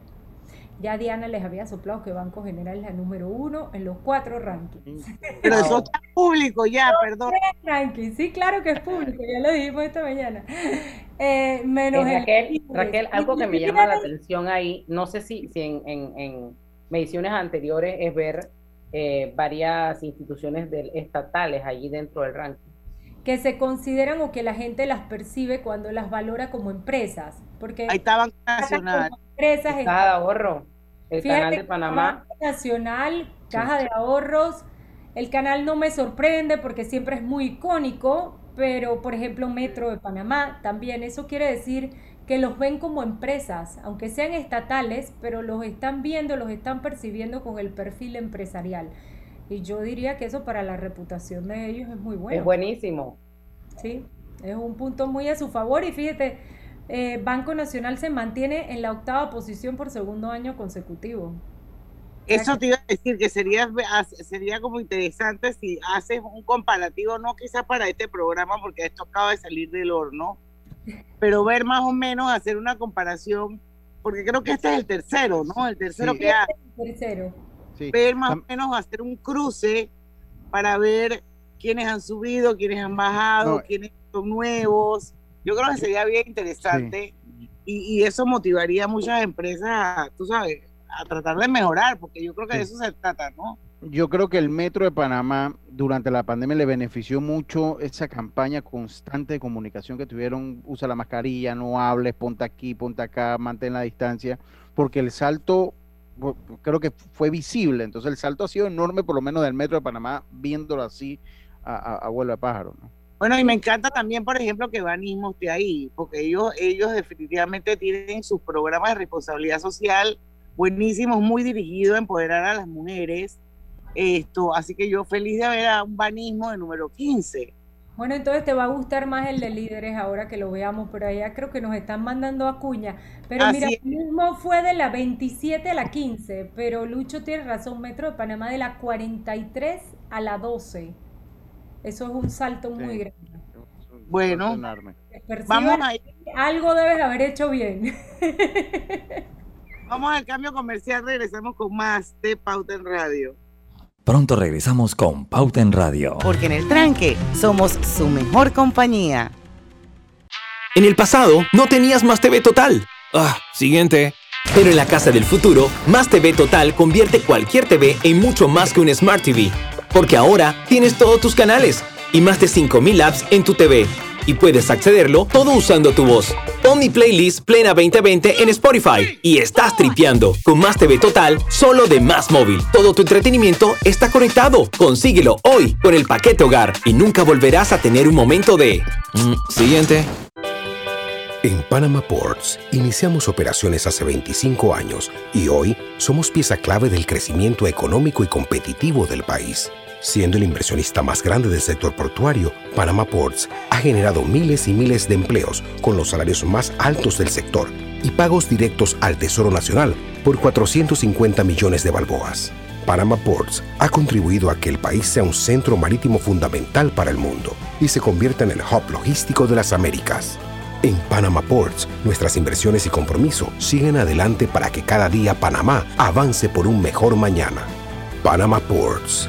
Ya Diana les había soplado que Banco General es la número uno en los cuatro rankings.
Pero eso está público ya, perdón.
Rankings. Sí, claro que es público, ya lo dijimos esta mañana. Eh, menos
Eh,
el-
Raquel, Raquel, algo que me llama la atención ahí, no sé si, si en, en- en mediciones anteriores es ver eh, varias instituciones del- estatales allí dentro del ranking.
Que se consideran o que la gente las percibe cuando las valora como empresas. Porque
Ahí está Banco Nacional.
empresas
Caja de ahorro, el
Fíjate
canal de Panamá.
Banco Nacional, Caja de Ahorros, el canal no me sorprende porque siempre es muy icónico, pero por ejemplo Metro de Panamá también, eso quiere decir que los ven como empresas, aunque sean estatales, pero los están viendo, los están percibiendo con el perfil empresarial. Y yo diría que eso para la reputación de ellos es muy bueno.
Es buenísimo.
Sí, es un punto muy a su favor y fíjate, eh, Banco Nacional se mantiene en la octava posición por segundo año consecutivo.
Eso te iba a decir que sería, sería como interesante si haces un comparativo, no quizás para este programa, porque esto acaba de salir del horno, pero ver más o menos, hacer una comparación, porque creo que este es el tercero, ¿no? El tercero
Sí.
que hace.
Tercero.
Ver más o menos, hacer un cruce para ver quiénes han subido, quiénes han bajado,
No.
quiénes son nuevos. Yo creo que sería bien interesante y, y eso motivaría a muchas empresas, a, tú sabes, a tratar de mejorar, porque yo creo que de eso se trata, ¿no?
Yo creo que el Metro de Panamá durante la pandemia le benefició mucho esa campaña constante de comunicación que tuvieron, usa la mascarilla, no hables, ponte aquí, ponte acá, mantén la distancia, porque el salto creo que fue visible, entonces el salto ha sido enorme por lo menos del Metro de Panamá viéndolo así a, a, a vuelo de pájaro, ¿no?
Bueno, y me encanta también, por ejemplo, que Banismo esté ahí, porque ellos, ellos definitivamente tienen sus programas de responsabilidad social buenísimos, muy dirigidos a empoderar a las mujeres. Esto, así que yo feliz de ver a un Banismo de número 15.
Bueno, entonces te va a gustar más el de líderes ahora que lo veamos, pero allá creo que nos están mandando a cuña. Pero
Así
mira,
es.
mismo fue de la 27 a la 15, pero Lucho tiene razón, Metro de Panamá de la 43 a la 12. Eso es un salto muy grande.
Bueno, vamos a,
algo debes haber hecho bien.
vamos al cambio comercial, regresamos con más de Pauta en Radio.
Pronto regresamos con Pauta en Radio.
Porque en el tranque somos su mejor compañía.
En el pasado, no tenías Más TV Total. Ah, siguiente. Pero en la casa del futuro, Más TV Total convierte cualquier TV en mucho más que un Smart TV. Porque ahora tienes todos tus canales y más de 5000 apps en tu TV. Y puedes accederlo todo usando tu voz. Pon playlist Plena 2020 en Spotify y estás tripeando con Más TV Total solo de Más Móvil. Todo tu entretenimiento está conectado. Consíguelo hoy con el paquete hogar y nunca volverás a tener un momento de... Mm, siguiente.
En Panama Ports iniciamos operaciones hace 25 años y hoy somos pieza clave del crecimiento económico y competitivo del país. Siendo el inversionista más grande del sector portuario, Panama Ports ha generado miles y miles de empleos con los salarios más altos del sector y pagos directos al Tesoro Nacional por 450 millones de balboas. Panama Ports ha contribuido a que el país sea un centro marítimo fundamental para el mundo y se convierta en el hub logístico de las Américas. En Panama Ports, nuestras inversiones y compromiso siguen adelante para que cada día Panamá avance por un mejor mañana. Panama Ports.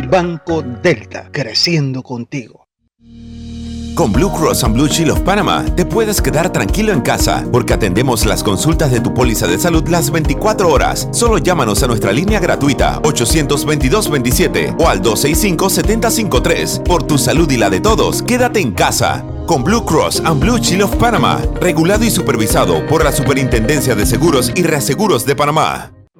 Banco Delta, creciendo contigo.
Con Blue Cross and Blue Shield of Panama te puedes quedar tranquilo en casa porque atendemos las consultas de tu póliza de salud las 24 horas. Solo llámanos a nuestra línea gratuita 822-27 o al 265-753. Por tu salud y la de todos, quédate en casa. Con Blue Cross and Blue Shield of Panama, regulado y supervisado por la Superintendencia de Seguros y Reaseguros de Panamá.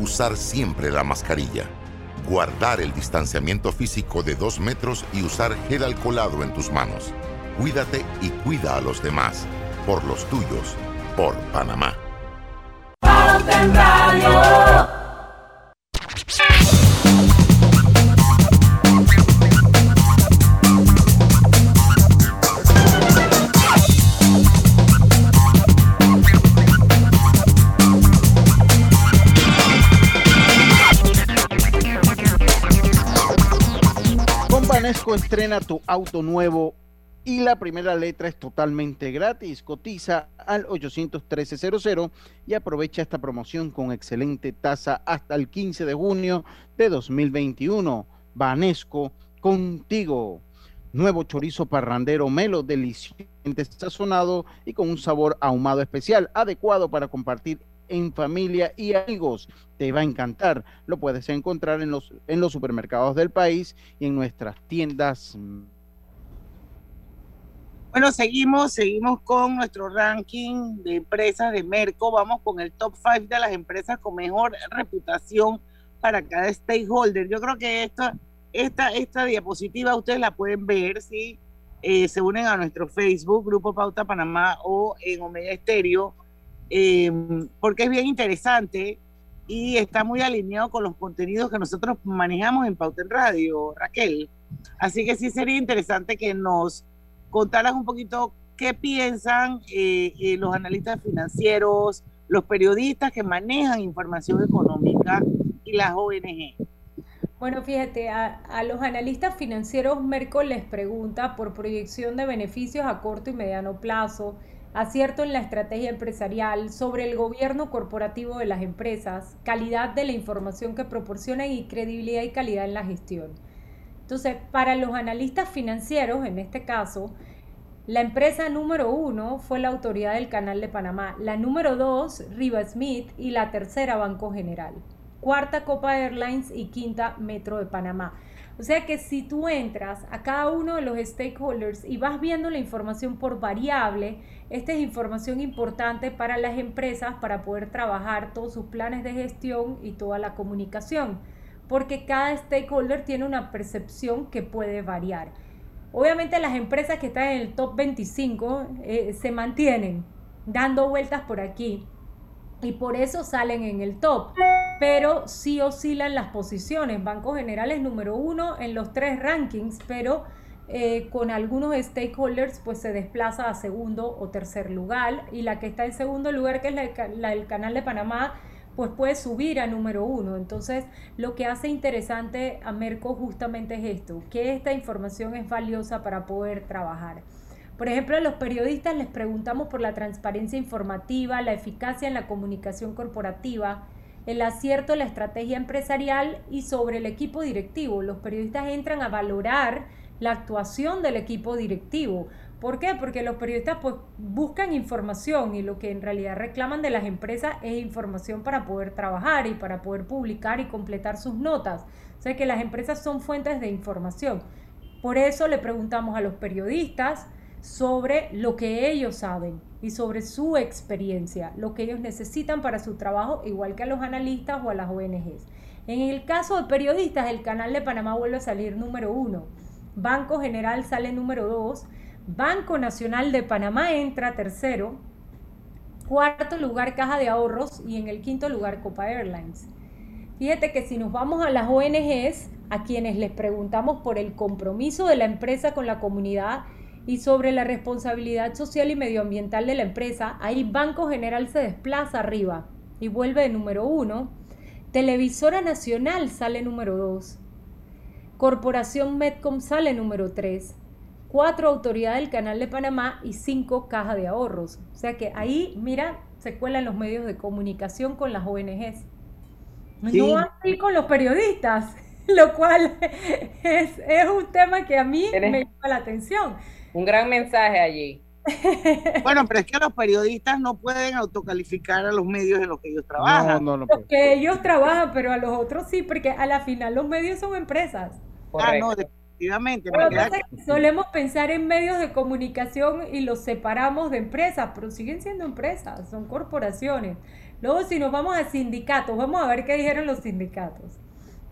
usar siempre la mascarilla, guardar el distanciamiento físico de dos metros y usar gel alcoholado en tus manos. Cuídate y cuida a los demás, por los tuyos, por Panamá.
Banesco estrena tu auto nuevo y la primera letra es totalmente gratis. Cotiza al 813-00 y aprovecha esta promoción con excelente tasa hasta el 15 de junio de 2021. Banesco, contigo. Nuevo chorizo parrandero melo, delicioso, sazonado y con un sabor ahumado especial, adecuado para compartir en familia y amigos. Te va a encantar. Lo puedes encontrar en los, en los supermercados del país y en nuestras tiendas.
Bueno, seguimos, seguimos con nuestro ranking de empresas de Merco. Vamos con el top 5 de las empresas con mejor reputación para cada stakeholder. Yo creo que esta, esta, esta diapositiva ustedes la pueden ver si eh, se unen a nuestro Facebook, Grupo Pauta Panamá o en Omega Estéreo Em, porque es bien interesante y está muy alineado con los contenidos que nosotros manejamos en Pauta en Radio, Raquel. Así que sí sería interesante que nos contaras un poquito qué piensan eh, eh, los analistas financieros, los periodistas que manejan información económica y las ONG.
Bueno, fíjate, a, a, los analistas financieros Merco les pregunta por proyección de beneficios a corto y mediano plazo, acierto en la estrategia empresarial, sobre el gobierno corporativo de las empresas, calidad de la información que proporcionan y credibilidad y calidad en la gestión. Entonces, para los analistas financieros, en este caso, la empresa número uno fue la Autoridad del Canal de Panamá, la número dos, Riva Smith, y la tercera, Banco General. Cuarta, Copa Airlines y quinta, Metro de Panamá. O sea que si tú entras a cada uno de los stakeholders y vas viendo la información por variable, esta es información importante para las empresas para poder trabajar todos sus planes de gestión y toda la comunicación, porque cada stakeholder tiene una percepción que puede variar. Obviamente las empresas que están en el top 25 eh, se mantienen dando vueltas por aquí y por eso salen en el top, pero sí oscilan las posiciones. Banco General es número uno en los tres rankings, pero eh, con algunos stakeholders pues se desplaza a segundo o tercer lugar y la que está en segundo lugar, que es la, del Canal de Panamá, pues puede subir a número uno. Entonces, lo que hace interesante a Merco justamente es esto, que esta información es valiosa para poder trabajar. Por ejemplo, a los periodistas les preguntamos por la transparencia informativa, la eficacia en la comunicación corporativa, el acierto en la estrategia empresarial y sobre el equipo directivo. Los periodistas entran a valorar la actuación del equipo directivo. ¿Por qué? Porque los periodistas pues, buscan información y lo que en realidad reclaman de las empresas es información para poder trabajar y para poder publicar y completar sus notas. O sea que las empresas son fuentes de información. Por eso le preguntamos a los periodistas, sobre lo que ellos saben y sobre su experiencia, lo que ellos necesitan para su trabajo, igual que a los analistas o a las ONGs. En el caso de periodistas, el canal de Panamá vuelve a salir número uno, Banco General sale número dos, Banco Nacional de Panamá entra tercero, cuarto lugar Caja de Ahorros y en el quinto lugar Copa Airlines. Fíjate que si nos vamos a las ONGs, a quienes les preguntamos por el compromiso de la empresa con la comunidad, Y sobre la responsabilidad social y medioambiental de la empresa, ahí Banco General se desplaza arriba y vuelve de número uno. Televisora Nacional sale número dos. Corporación Medcom sale número tres. Cuatro Autoridad del Canal de Panamá y cinco Caja de Ahorros. O sea que ahí, mira, se cuelan los medios de comunicación con las ONGs. No así con los periodistas, lo cual es, un tema que a mí me llama la atención.
Un gran mensaje allí.
Bueno, pero es que los periodistas no pueden autocalificar a los medios en los que ellos trabajan.
No, no, no. que ellos trabajan, pero a los otros sí, porque a la final los medios son empresas.
Ah, no, definitivamente.
solemos pensar en medios de comunicación y los separamos de empresas, pero siguen siendo empresas, son corporaciones. Luego, si nos vamos a sindicatos, vamos a ver qué dijeron los sindicatos.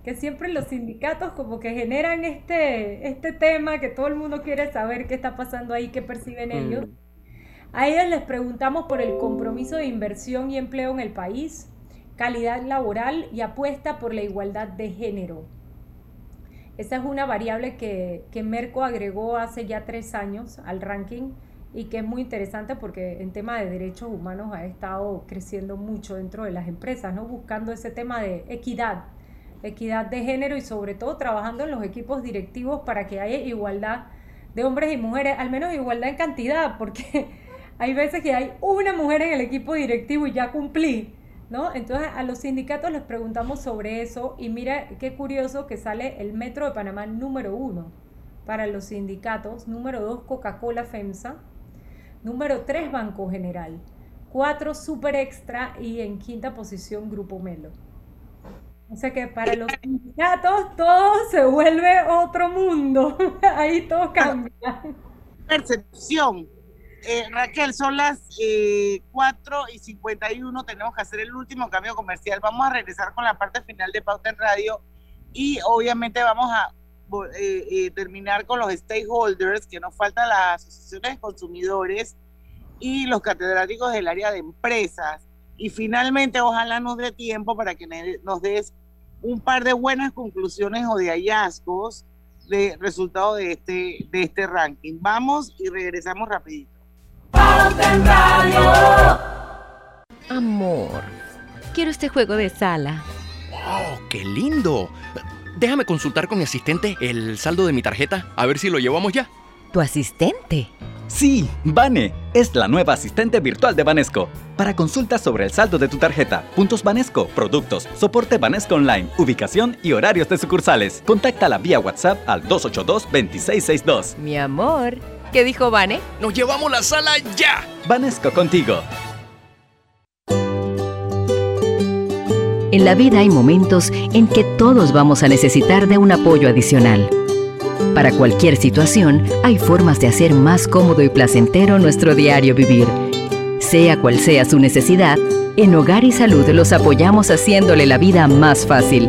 Que siempre los sindicatos como que generan este, este tema que todo el mundo quiere saber qué está pasando ahí, qué perciben ellos. Mm. A ellos les preguntamos por el compromiso de inversión y empleo en el país, calidad laboral y apuesta por la igualdad de género. Esa es una variable que, que Merco agregó hace ya tres años al ranking y que es muy interesante porque en tema de derechos humanos ha estado creciendo mucho dentro de las empresas, ¿no? Buscando ese tema de equidad, equidad de género y sobre todo trabajando en los equipos directivos para que haya igualdad de hombres y mujeres, al menos igualdad en cantidad, porque hay veces que hay una mujer en el equipo directivo y ya cumplí, ¿no? Entonces a los sindicatos les preguntamos sobre eso y mira qué curioso que sale el Metro de Panamá número uno para los sindicatos, número dos Coca-Cola FEMSA, Número 3, Banco General. 4, Super Extra. Y en quinta posición, Grupo Melo. O sea que para los sindicatos todo se vuelve otro mundo. Ahí todo cambia.
Percepción. Eh, Raquel, son las eh, 4 y 51. Tenemos que hacer el último cambio comercial. Vamos a regresar con la parte final de Pauta en Radio. Y obviamente vamos a eh, eh, terminar con los stakeholders, que nos faltan las asociaciones de consumidores y los catedráticos del área de empresas. Y finalmente, ojalá nos dé tiempo para que nos des un par de buenas conclusiones o de hallazgos de resultado de este, de este ranking. Vamos y regresamos rapidito.
Amor, quiero este juego de sala.
¡Wow! ¡Qué lindo! Déjame consultar con mi asistente el saldo de mi tarjeta, a ver si lo llevamos ya.
¿Tu asistente?
Sí, Vane, es la nueva asistente virtual de Banesco. Para consultas sobre el saldo de tu tarjeta, puntos Banesco, productos, soporte Banesco Online, ubicación y horarios de sucursales, contáctala vía WhatsApp al 282-2662.
Mi amor, ¿qué dijo Vane?
¡Nos llevamos la sala ya!
Banesco contigo.
En la vida hay momentos en que todos vamos a necesitar de un apoyo adicional. Para cualquier situación, hay formas de hacer más cómodo y placentero nuestro diario vivir. Sea cual sea su necesidad, en Hogar y Salud los apoyamos haciéndole la vida más fácil,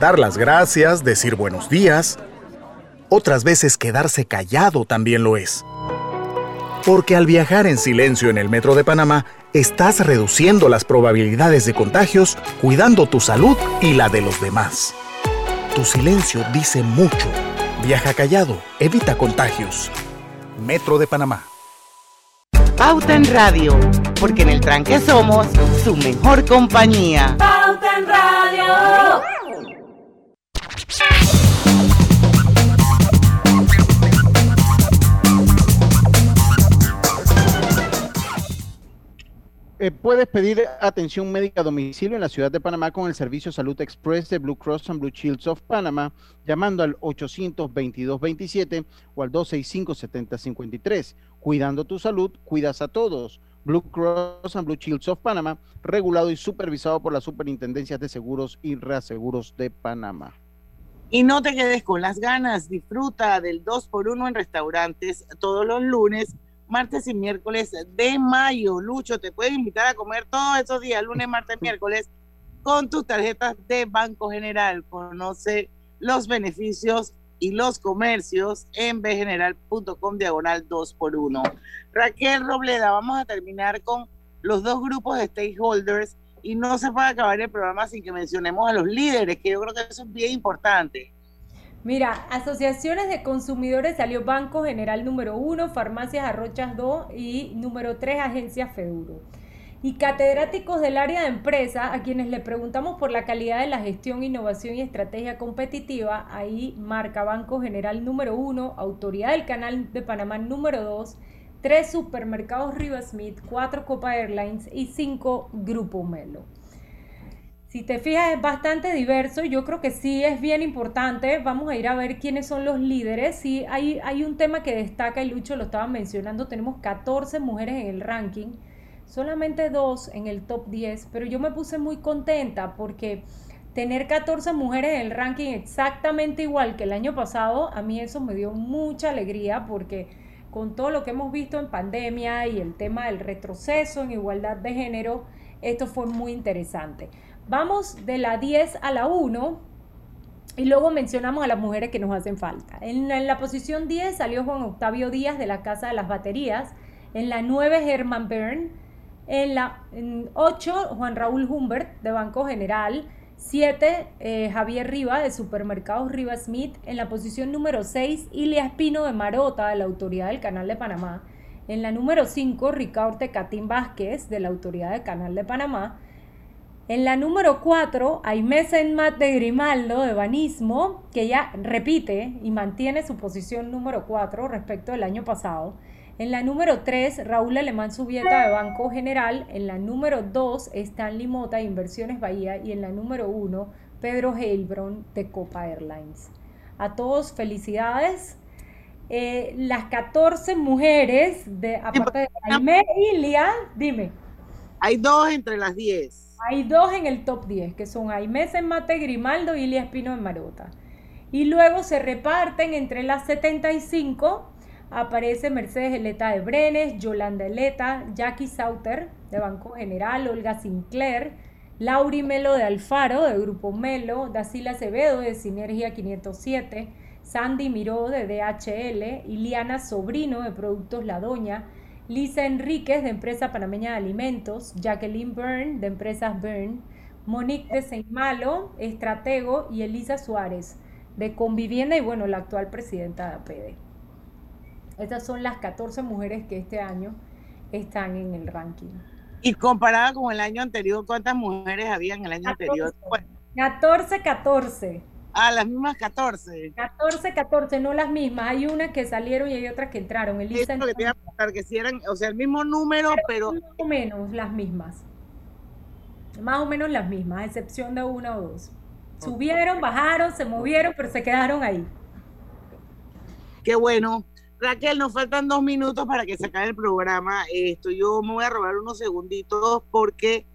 Dar las gracias, decir buenos días otras veces quedarse callado también lo es. Porque al viajar en silencio en el metro de Panamá, estás reduciendo las probabilidades de contagios, cuidando tu salud y la de los demás. Tu silencio dice mucho. Viaja callado, evita contagios. Metro de Panamá.
Pauta en Radio, porque en el tranque somos su mejor compañía.
Pauta en Radio.
Eh, puedes pedir atención médica a domicilio en la ciudad de Panamá con el servicio Salud Express de Blue Cross and Blue Shields of Panama, llamando al 822-27 o al 265-7053. Cuidando tu salud, cuidas a todos. Blue Cross and Blue Shields of Panama, regulado y supervisado por las Superintendencias de Seguros y Reaseguros de Panamá.
Y no te quedes con las ganas, disfruta del 2x1 en restaurantes todos los lunes martes y miércoles de mayo. Lucho, te puede invitar a comer todos esos días, lunes, martes, miércoles, con tus tarjetas de Banco General. Conoce los beneficios y los comercios en bgeneral.com diagonal 2 por 1 Raquel Robleda, vamos a terminar con los dos grupos de stakeholders y no se puede acabar el programa sin que mencionemos a los líderes, que yo creo que eso es bien importante.
Mira, asociaciones de consumidores salió Banco General número uno, Farmacias Arrochas 2 y número 3 Agencia Feduro. Y catedráticos del área de empresa, a quienes le preguntamos por la calidad de la gestión, innovación y estrategia competitiva, ahí marca Banco General número uno, Autoridad del Canal de Panamá número 2, tres supermercados Riva Smith, cuatro Copa Airlines y cinco Grupo Melo. Si te fijas, es bastante diverso. Yo creo que sí es bien importante. Vamos a ir a ver quiénes son los líderes. Sí, hay, hay un tema que destaca, y Lucho lo estaba mencionando. Tenemos 14 mujeres en el ranking, solamente dos en el top 10. Pero yo me puse muy contenta porque tener 14 mujeres en el ranking exactamente igual que el año pasado, a mí eso me dio mucha alegría porque con todo lo que hemos visto en pandemia y el tema del retroceso en igualdad de género, esto fue muy interesante. Vamos de la 10 a la 1 y luego mencionamos a las mujeres que nos hacen falta. En la, posición 10 salió Juan Octavio Díaz de la Casa de las Baterías. En la 9 Herman Byrne. En la 8 Juan Raúl Humbert de Banco General. 7 eh, Javier Riva de Supermercados Riva Smith. En la posición número 6 Ilia Espino de Marota de la Autoridad del Canal de Panamá. En la número 5 Ricardo Tecatín Vázquez de la Autoridad del Canal de Panamá. En la número 4 hay Mat de Grimaldo de Banismo, que ya repite y mantiene su posición número 4 respecto del año pasado. En la número 3, Raúl Alemán Subieta de Banco General. En la número 2, Stanley Mota de Inversiones Bahía. Y en la número 1, Pedro Heilbron de Copa Airlines. A todos, felicidades. Eh, las 14 mujeres, de, aparte de Jaime Ilia, dime.
Hay dos entre las 10.
Hay dos en el top 10, que son Aimés en Mate Grimaldo y Ilia Espino en Marota. Y luego se reparten entre las 75, aparece Mercedes Eleta de Brenes, Yolanda Eleta, Jackie Sauter de Banco General, Olga Sinclair, Lauri Melo de Alfaro de Grupo Melo, Dacila Acevedo de Sinergia 507, Sandy Miró de DHL, Iliana Sobrino de Productos La Doña, Lisa Enríquez, de Empresa Panameña de Alimentos, Jacqueline Byrne, de Empresas Byrne, Monique de Seymalo, estratego, y Elisa Suárez, de Convivienda y bueno, la actual presidenta de APD. Estas son las 14 mujeres que este año están en el ranking.
Y comparada con el año anterior, ¿cuántas mujeres había en el año anterior?
14, 14.
Ah, las mismas 14.
14, 14, no las mismas. Hay unas que salieron y hay otras que entraron.
Elisa lo que te iba a preguntar, que si eran, o sea, el mismo número, pero,
Más o menos las mismas. Más o menos las mismas, a excepción de una o dos. Subieron, bajaron, se movieron, pero se quedaron ahí.
Qué bueno. Raquel, nos faltan dos minutos para que se acabe el programa. Esto, yo me voy a robar unos segunditos porque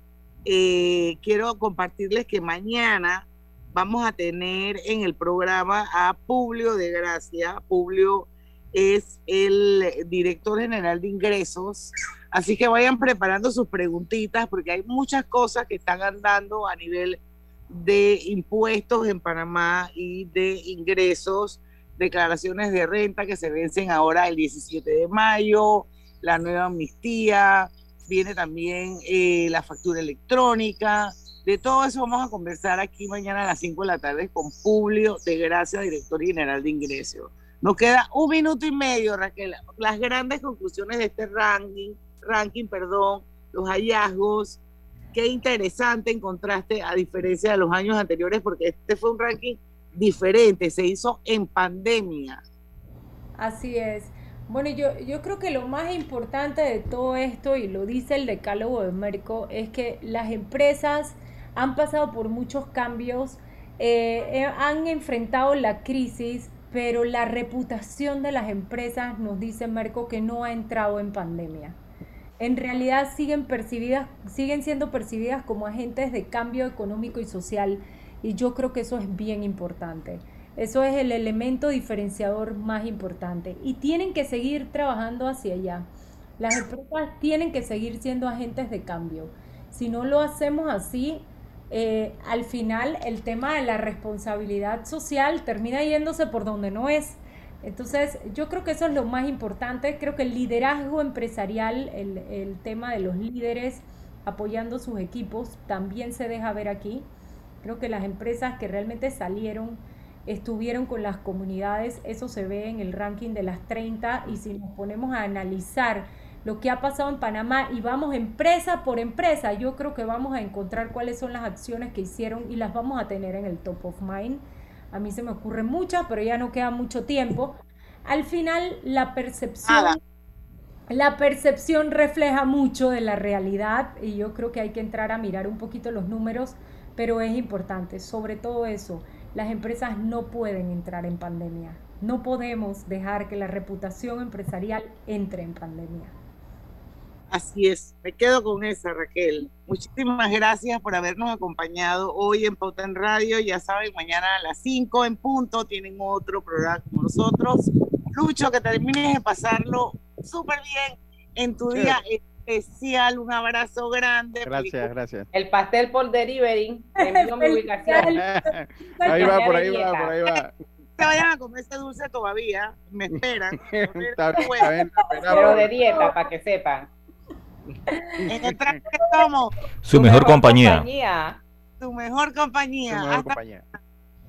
eh, quiero compartirles que mañana vamos a tener en el programa a Publio de Gracia. Publio es el director general de ingresos. Así que vayan preparando sus preguntitas porque hay muchas cosas que están andando a nivel de impuestos en Panamá y de ingresos, declaraciones de renta que se vencen ahora el 17 de mayo, la nueva amnistía, viene también eh, la factura electrónica, de todo eso vamos a conversar aquí mañana a las 5 de la tarde con Publio de Gracia, director general de ingresos. Nos queda un minuto y medio, Raquel. Las grandes conclusiones de este ranking, ranking, perdón, los hallazgos. Qué interesante encontraste a diferencia de los años anteriores, porque este fue un ranking diferente, se hizo en pandemia.
Así es. Bueno, yo, yo creo que lo más importante de todo esto, y lo dice el decálogo de Merco, es que las empresas han pasado por muchos cambios, eh, eh, han enfrentado la crisis, pero la reputación de las empresas, nos dice Merco, que no ha entrado en pandemia. En realidad siguen, percibidas, siguen siendo percibidas como agentes de cambio económico y social, y yo creo que eso es bien importante. Eso es el elemento diferenciador más importante. Y tienen que seguir trabajando hacia allá. Las empresas tienen que seguir siendo agentes de cambio. Si no lo hacemos así, eh, al final el tema de la responsabilidad social termina yéndose por donde no es. Entonces, yo creo que eso es lo más importante. Creo que el liderazgo empresarial, el, el tema de los líderes apoyando sus equipos, también se deja ver aquí. Creo que las empresas que realmente salieron estuvieron con las comunidades, eso se ve en el ranking de las 30 y si nos ponemos a analizar lo que ha pasado en Panamá y vamos empresa por empresa, yo creo que vamos a encontrar cuáles son las acciones que hicieron y las vamos a tener en el top of mind. A mí se me ocurren muchas, pero ya no queda mucho tiempo. Al final, la percepción, la percepción refleja mucho de la realidad y yo creo que hay que entrar a mirar un poquito los números, pero es importante, sobre todo eso, las empresas no pueden entrar en pandemia. No podemos dejar que la reputación empresarial entre en pandemia.
Así es, me quedo con esa, Raquel. Muchísimas gracias por habernos acompañado hoy en Pauta en Radio. Ya saben, mañana a las 5 en punto tienen otro programa con nosotros. Lucho, que termines de pasarlo súper bien en tu día especial. Un abrazo grande.
Gracias, gracias.
El pastel por delivery. Envío mi ubicación.
ahí va, por ahí va, por ahí va.
Se vayan a comer ese dulce todavía. Me esperan.
Está bien, está bien, Pero de dieta, para que sepan.
En el traje somos
su, mejor, compañía.
Su mejor compañía.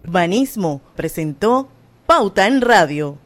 Banismo presentó Pauta en Radio.